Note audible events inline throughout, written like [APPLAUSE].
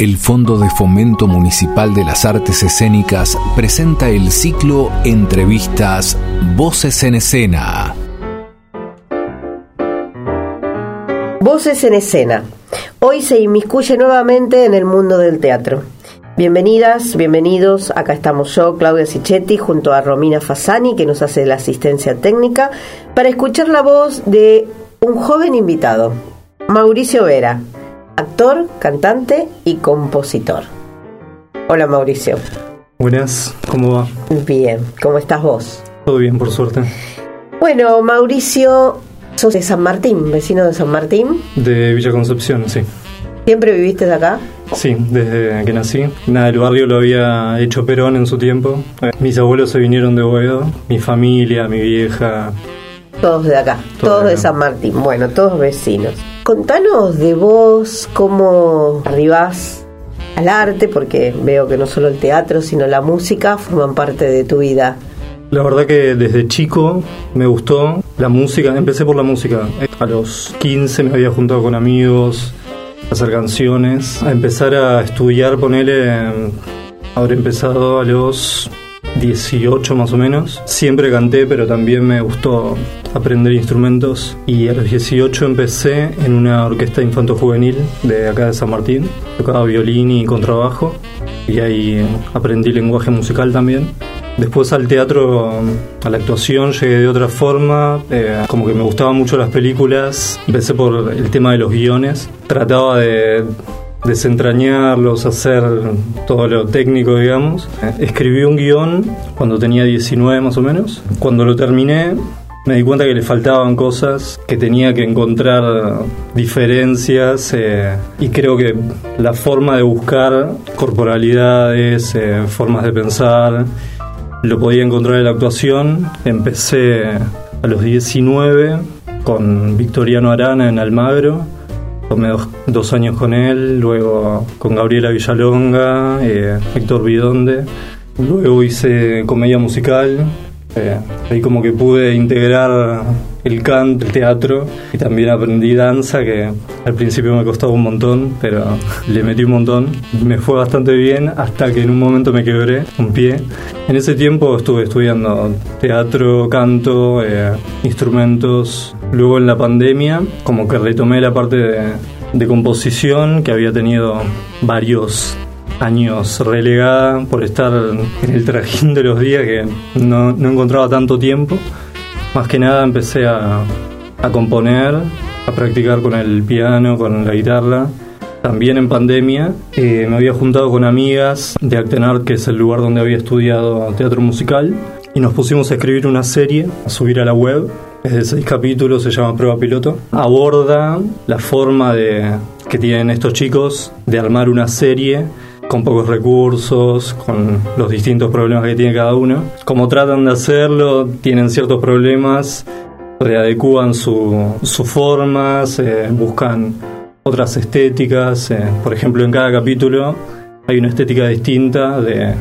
El Fondo de Fomento Municipal de las Artes Escénicas presenta el ciclo Entrevistas Voces en Escena. Voces en Escena. Hoy se inmiscuye nuevamente en el mundo del teatro. Bienvenidas, bienvenidos. Acá estamos yo, Claudia Sichetti, junto a Romina Fasani, que nos hace la asistencia técnica, para escuchar la voz de un joven invitado, Mauricio Vera, actor, cantante y compositor. Hola Mauricio. Buenas, ¿cómo va? Bien, ¿cómo estás vos? Todo bien, por suerte. Bueno, Mauricio, sos de San Martín, vecino de San Martín. De Villa Concepción, sí. ¿Siempre viviste de acá? Sí, desde que nací. Nada, el barrio lo había hecho Perón en su tiempo. Eh, Mis abuelos se vinieron de Boedo, mi familia, mi vieja. Todos de acá, Todos todos de acá. San Martín, bueno, todos vecinos. Contanos de vos, cómo arribás al arte, porque veo que no solo el teatro, sino la música forman parte de tu vida. La verdad que desde chico me gustó la música, empecé por la música. A los 15 me había juntado con amigos a hacer canciones, a empezar a estudiar, ponele, habré empezado a los 18 más o menos. Siempre canté, pero también me gustó aprender instrumentos y a los 18 empecé en una orquesta infanto-juvenil de acá de San Martín. Tocaba violín y contrabajo y ahí aprendí lenguaje musical también. Después al teatro, a la actuación, llegué de otra forma, eh, como que me gustaban mucho las películas, empecé por el tema de los guiones, trataba de desentrañarlos, hacer todo lo técnico, digamos. Eh, Escribí un guion cuando tenía 19 más o menos. Cuando lo terminé, me di cuenta que le faltaban cosas, que tenía que encontrar diferencias eh, y creo que la forma de buscar corporalidades, eh, formas de pensar, lo podía encontrar en la actuación. Empecé a los 19 con Victoriano Arana en Almagro. Tomé dos, dos años con él, luego con Gabriela Villalonga, eh, Héctor Bidonde. Luego hice comedia musical. eh, ahí como que pude integrar el canto, el teatro y también aprendí danza que al principio me costaba un montón, pero [LAUGHS] le metí un montón. Me fue bastante bien hasta que en un momento me quebré un pie. En ese tiempo estuve estudiando teatro, canto, eh, instrumentos. Luego en la pandemia como que retomé la parte de, composición que había tenido varios años relegada por estar en el trajín de los días que no, encontraba tanto tiempo. Más que nada empecé a, a componer, a practicar con el piano, con la guitarra. También en pandemia eh, me había juntado con amigas de Actenart, que es el lugar donde había estudiado teatro musical, y nos pusimos a escribir una serie, a subir a la web. Es de seis capítulos, se llama Prueba Piloto. Aborda la forma de, que tienen estos chicos de armar una serie con pocos recursos, con los distintos problemas que tiene cada uno. Como tratan de hacerlo, tienen ciertos problemas, readecúan su- sus formas, eh, buscan otras estéticas. eh, por ejemplo, en cada capítulo hay una estética distinta de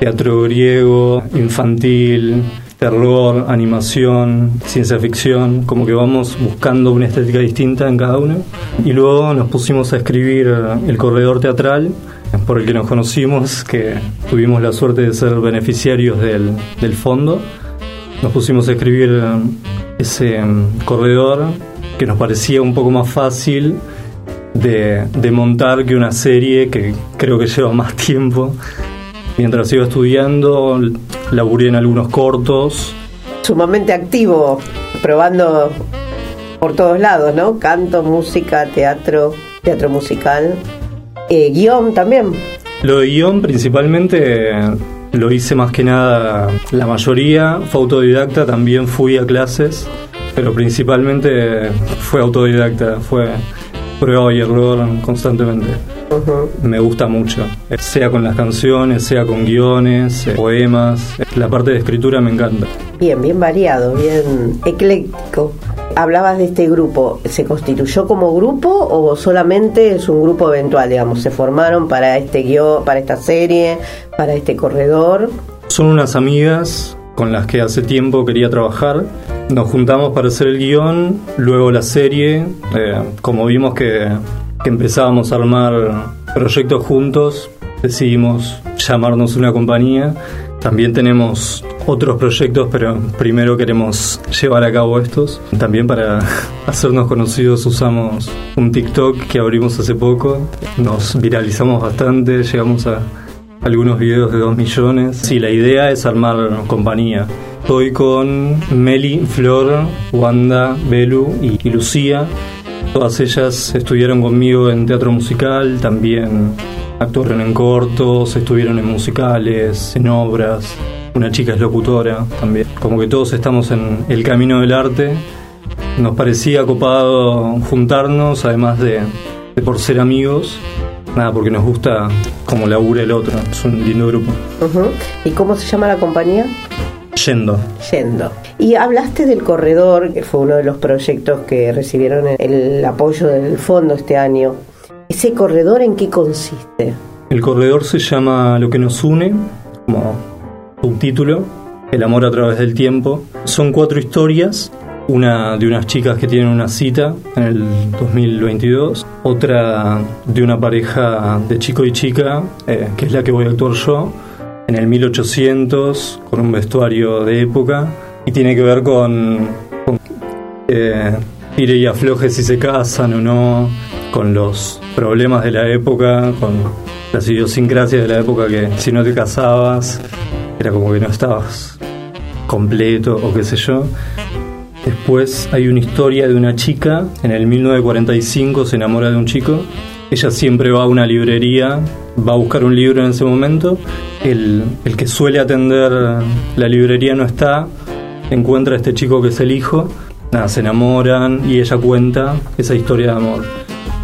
teatro griego, infantil, terror, animación, ciencia ficción, como que vamos buscando una estética distinta en cada uno. Y luego nos pusimos a escribir el corredor teatral por el que nos conocimos, que tuvimos la suerte de ser beneficiarios del, del fondo. Nos pusimos a escribir eh, ese mm, corredor que nos parecía un poco más fácil de, de montar que una serie que creo que lleva más [LAUGHS] tiempo. Mientras iba estudiando, laburé en algunos cortos. Sumamente activo, probando por todos lados, ¿no? Canto, música, teatro, teatro musical, eh, guion también. Lo de guion principalmente lo hice más que nada, la mayoría fue autodidacta, también fui a clases, pero principalmente fue autodidacta, fue prueba y error constantemente. Me gusta mucho, sea con las canciones, sea con guiones, eh, poemas, eh, la parte de escritura me encanta. Bien, bien variado, bien ecléctico. Hablabas de este grupo, ¿se constituyó como grupo o solamente es un grupo eventual, digamos? ¿Se formaron para este guion, para esta serie, para este corredor? Son unas amigas con las que hace tiempo quería trabajar. Nos juntamos para hacer el guion, luego la serie, eh, como vimos que, que empezábamos a armar proyectos juntos, decidimos llamarnos una compañía. También tenemos otros proyectos, pero primero queremos llevar a cabo estos. También para [LAUGHS] hacernos conocidos usamos un TikTok que abrimos hace poco. Nos viralizamos bastante, llegamos a algunos videos de 2 millones. Sí, la idea es armar compañía. Estoy con Meli, Flor, Wanda, Belu y, Lucía. Todas ellas estuvieron conmigo en teatro musical, también actuaron en cortos, estuvieron en musicales, en obras. Una chica es locutora también. Como que todos estamos en el camino del arte. Nos parecía copado juntarnos, además de, por ser amigos, nada, porque nos gusta como labura el otro. Es un lindo grupo. ¿Y cómo se llama la compañía? Yendo. Yendo. Y hablaste del corredor, que fue uno de los proyectos que recibieron el apoyo del fondo este año. ¿Ese corredor en qué consiste? El corredor se llama Lo que nos une, como subtítulo, El amor a través del tiempo. Son cuatro historias una de unas chicas que tienen una cita en el 2022, otra de una pareja de chico y chica, eh, que es la que voy a actuar yo, en el 1800, con un vestuario de época, y tiene que ver con, con eh, y afloje si se casan o no, con los problemas de la época, con las idiosincrasias de la época que si no te casabas era como que no estabas completo o qué sé yo. Después hay una historia de una chica, en el 1945 se enamora de un chico, ella siempre va a una librería, va a buscar un libro en ese momento, el, que suele atender la librería no está, encuentra a este chico que es el hijo, nada, se enamoran y ella cuenta esa historia de amor.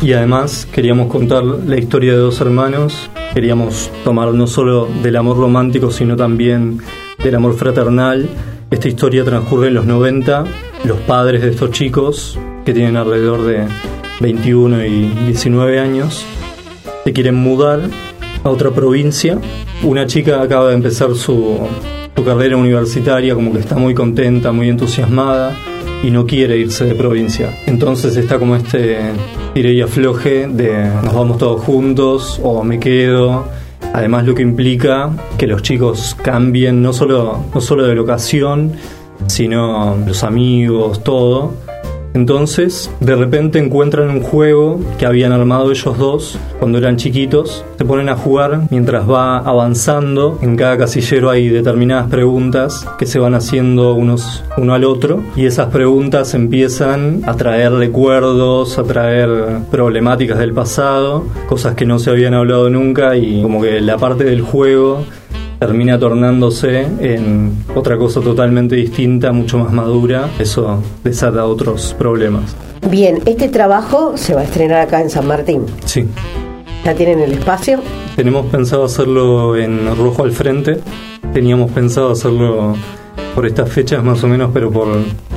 Y además queríamos contar la historia de dos hermanos, queríamos tomar no solo del amor romántico, sino también del amor fraternal. Esta historia transcurre en los 90 los padres de estos chicos, que tienen alrededor de 21 y 19 años, se quieren mudar a otra provincia. Una chica acaba de empezar su, carrera universitaria, como que está muy contenta, muy entusiasmada y no quiere irse de provincia. Entonces está como este tire y afloje de nos vamos todos juntos o me quedo. Además lo que implica que los chicos cambien no solo, no solo de locación, sino los amigos, todo. Entonces, de repente encuentran un juego que habían armado ellos dos cuando eran chiquitos. Se ponen a jugar mientras va avanzando. En cada casillero hay determinadas preguntas que se van haciendo unos uno al otro y esas preguntas empiezan a traer recuerdos, a traer problemáticas del pasado, cosas que no se habían hablado nunca y como que la parte del juego termina tornándose en otra cosa totalmente distinta, mucho más madura, eso desata otros problemas. Bien, este trabajo se va a estrenar acá en San Martín. Sí. ¿Ya tienen el espacio? Tenemos pensado hacerlo en Rojo al Frente. Teníamos pensado hacerlo por estas fechas más o menos, pero por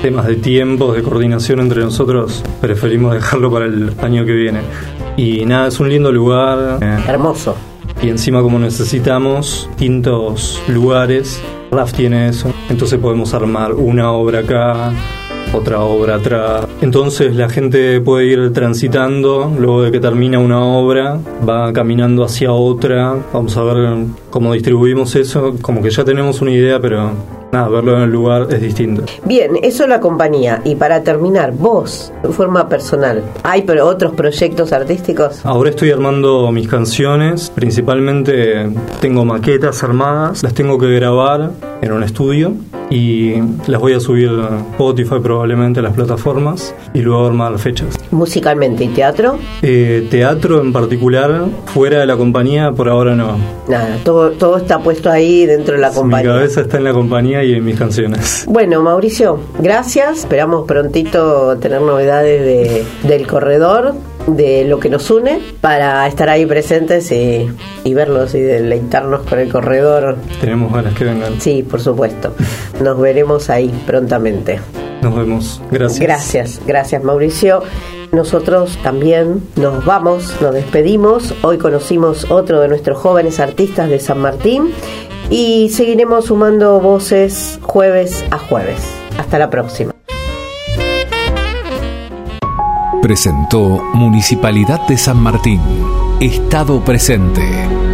temas de tiempos, de coordinación entre nosotros, preferimos dejarlo para el año que viene. Y nada, es un lindo lugar. Hermoso y encima como necesitamos distintos lugares, RAF tiene eso, entonces podemos armar una obra acá, otra obra atrás. Entonces la gente puede ir transitando, luego de que termina una obra, va caminando hacia otra, vamos a ver cómo distribuimos eso, como que ya tenemos una idea, pero nada, verlo en el lugar es distinto. Bien, eso es la compañía. Y para terminar, vos, de forma personal, ¿hay pero otros proyectos artísticos? Ahora estoy armando mis canciones, principalmente tengo maquetas armadas, las tengo que grabar en un estudio y las voy a subir a Spotify probablemente a las plataformas y luego armar fechas. ¿Musicalmente y teatro? Eh, teatro en particular, fuera de la compañía, por ahora no. Nada, todo, todo está puesto ahí dentro de la compañía. Mi cabeza está en la compañía y en mis canciones. [LAUGHS] Bueno, Mauricio, gracias. Esperamos prontito tener novedades de, del corredor de lo que nos une para estar ahí presentes y, y, verlos y deleitarnos con el corredor. Tenemos ganas que vengan. Sí, por supuesto. [LAUGHS] Nos veremos ahí prontamente. Nos vemos. Gracias. Gracias, gracias Mauricio. Nosotros también nos vamos, nos despedimos. Hoy conocimos otro de nuestros jóvenes artistas de San Martín y seguiremos sumando voces jueves a jueves. Hasta la próxima. Presentó Municipalidad de San Martín. Estado presente.